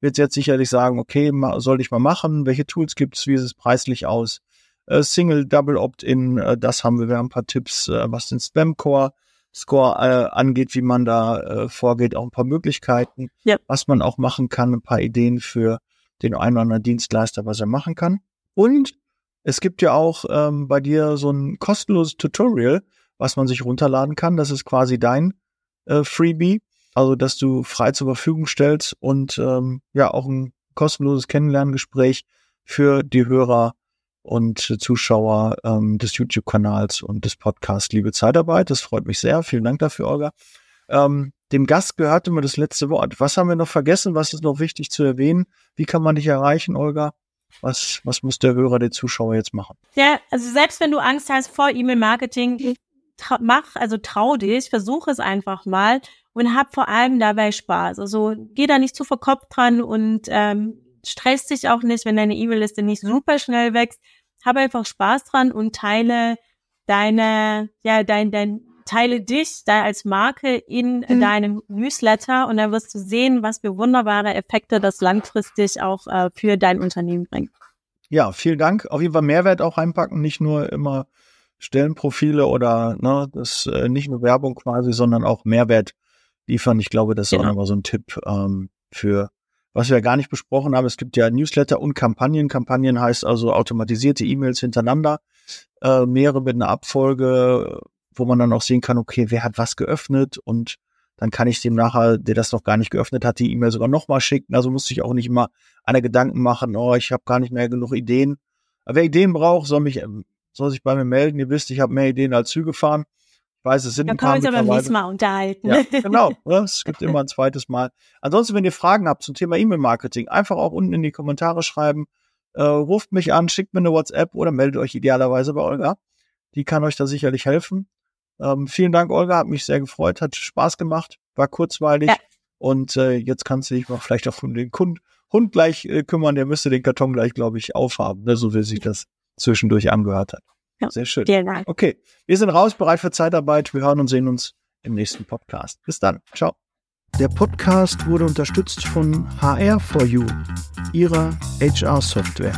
S1: wird jetzt sicherlich sagen, okay, soll ich mal machen? Welche Tools gibt es? Wie ist es preislich aus? Äh, Single, Double Opt-in, äh, das haben wir. Wir haben ein paar Tipps, äh, was den Spam-Core Score angeht, wie man da vorgeht, auch ein paar Möglichkeiten, ja. was man auch machen kann, ein paar Ideen für den einen oder anderen Dienstleister, was er machen kann. Und es gibt ja auch ähm, bei dir so ein kostenloses Tutorial, was man sich runterladen kann. Das ist quasi dein äh, Freebie, also dass du frei zur Verfügung stellst und ähm, ja auch ein kostenloses Kennenlerngespräch für die Hörer und Zuschauer ähm, des YouTube-Kanals und des Podcasts Liebe Zeitarbeit. Das freut mich sehr. Vielen Dank dafür, Olga. Ähm, dem Gast gehört immer das letzte Wort. Was haben wir noch vergessen? Was ist noch wichtig zu erwähnen? Wie kann man dich erreichen, Olga? Was, was muss der Hörer, der Zuschauer jetzt machen?
S2: Ja, also selbst wenn du Angst hast vor E-Mail-Marketing, mach, also trau dich, versuch es einfach mal und hab vor allem dabei Spaß. Also geh da nicht zu verkopft dran und ähm, stress dich auch nicht, wenn deine E-Mail-Liste nicht super schnell wächst habe einfach Spaß dran und teile deine, ja, dein, dein, teile dich da als Marke in mhm. deinem Newsletter und dann wirst du sehen, was für wunderbare Effekte das langfristig auch äh, für dein Unternehmen bringt.
S1: Ja, vielen Dank. Auf jeden Fall Mehrwert auch reinpacken, nicht nur immer Stellenprofile oder ne, das äh, nicht nur Werbung quasi, sondern auch Mehrwert liefern. Ich glaube, das ist genau. auch nochmal so ein Tipp ähm, für was wir gar nicht besprochen haben, es gibt ja Newsletter und Kampagnen. Kampagnen heißt also automatisierte E-Mails hintereinander, äh, mehrere mit einer Abfolge, wo man dann auch sehen kann, okay, wer hat was geöffnet und dann kann ich dem nachher, der das noch gar nicht geöffnet hat, die E-Mail sogar nochmal schicken. Also muss ich auch nicht immer einer Gedanken machen, oh, ich habe gar nicht mehr genug Ideen. Aber wer Ideen braucht, soll mich, soll sich bei mir melden. Ihr wisst, ich habe mehr Ideen als Züge fahren weiß, es sind
S2: da ein paar. Da können wir uns aber beim nächsten Mal unterhalten.
S1: Ja, <laughs> genau. Ne? Es gibt immer ein zweites Mal. Ansonsten, wenn ihr Fragen habt zum Thema E-Mail-Marketing, einfach auch unten in die Kommentare schreiben. Äh, ruft mich an, schickt mir eine WhatsApp oder meldet euch idealerweise bei Olga. Die kann euch da sicherlich helfen. Ähm, vielen Dank, Olga. Hat mich sehr gefreut, hat Spaß gemacht, war kurzweilig. Ja. Und äh, jetzt kannst du dich mal vielleicht auch um den Hund, Hund gleich äh, kümmern. Der müsste den Karton gleich, glaube ich, aufhaben, ne? so wie sich das zwischendurch angehört hat. Ja. Sehr schön. Vielen Dank. Okay, wir sind raus, bereit für Zeitarbeit. Wir hören und sehen uns im nächsten Podcast. Bis dann. Ciao. Der Podcast wurde unterstützt von HR4U, ihrer HR-Software.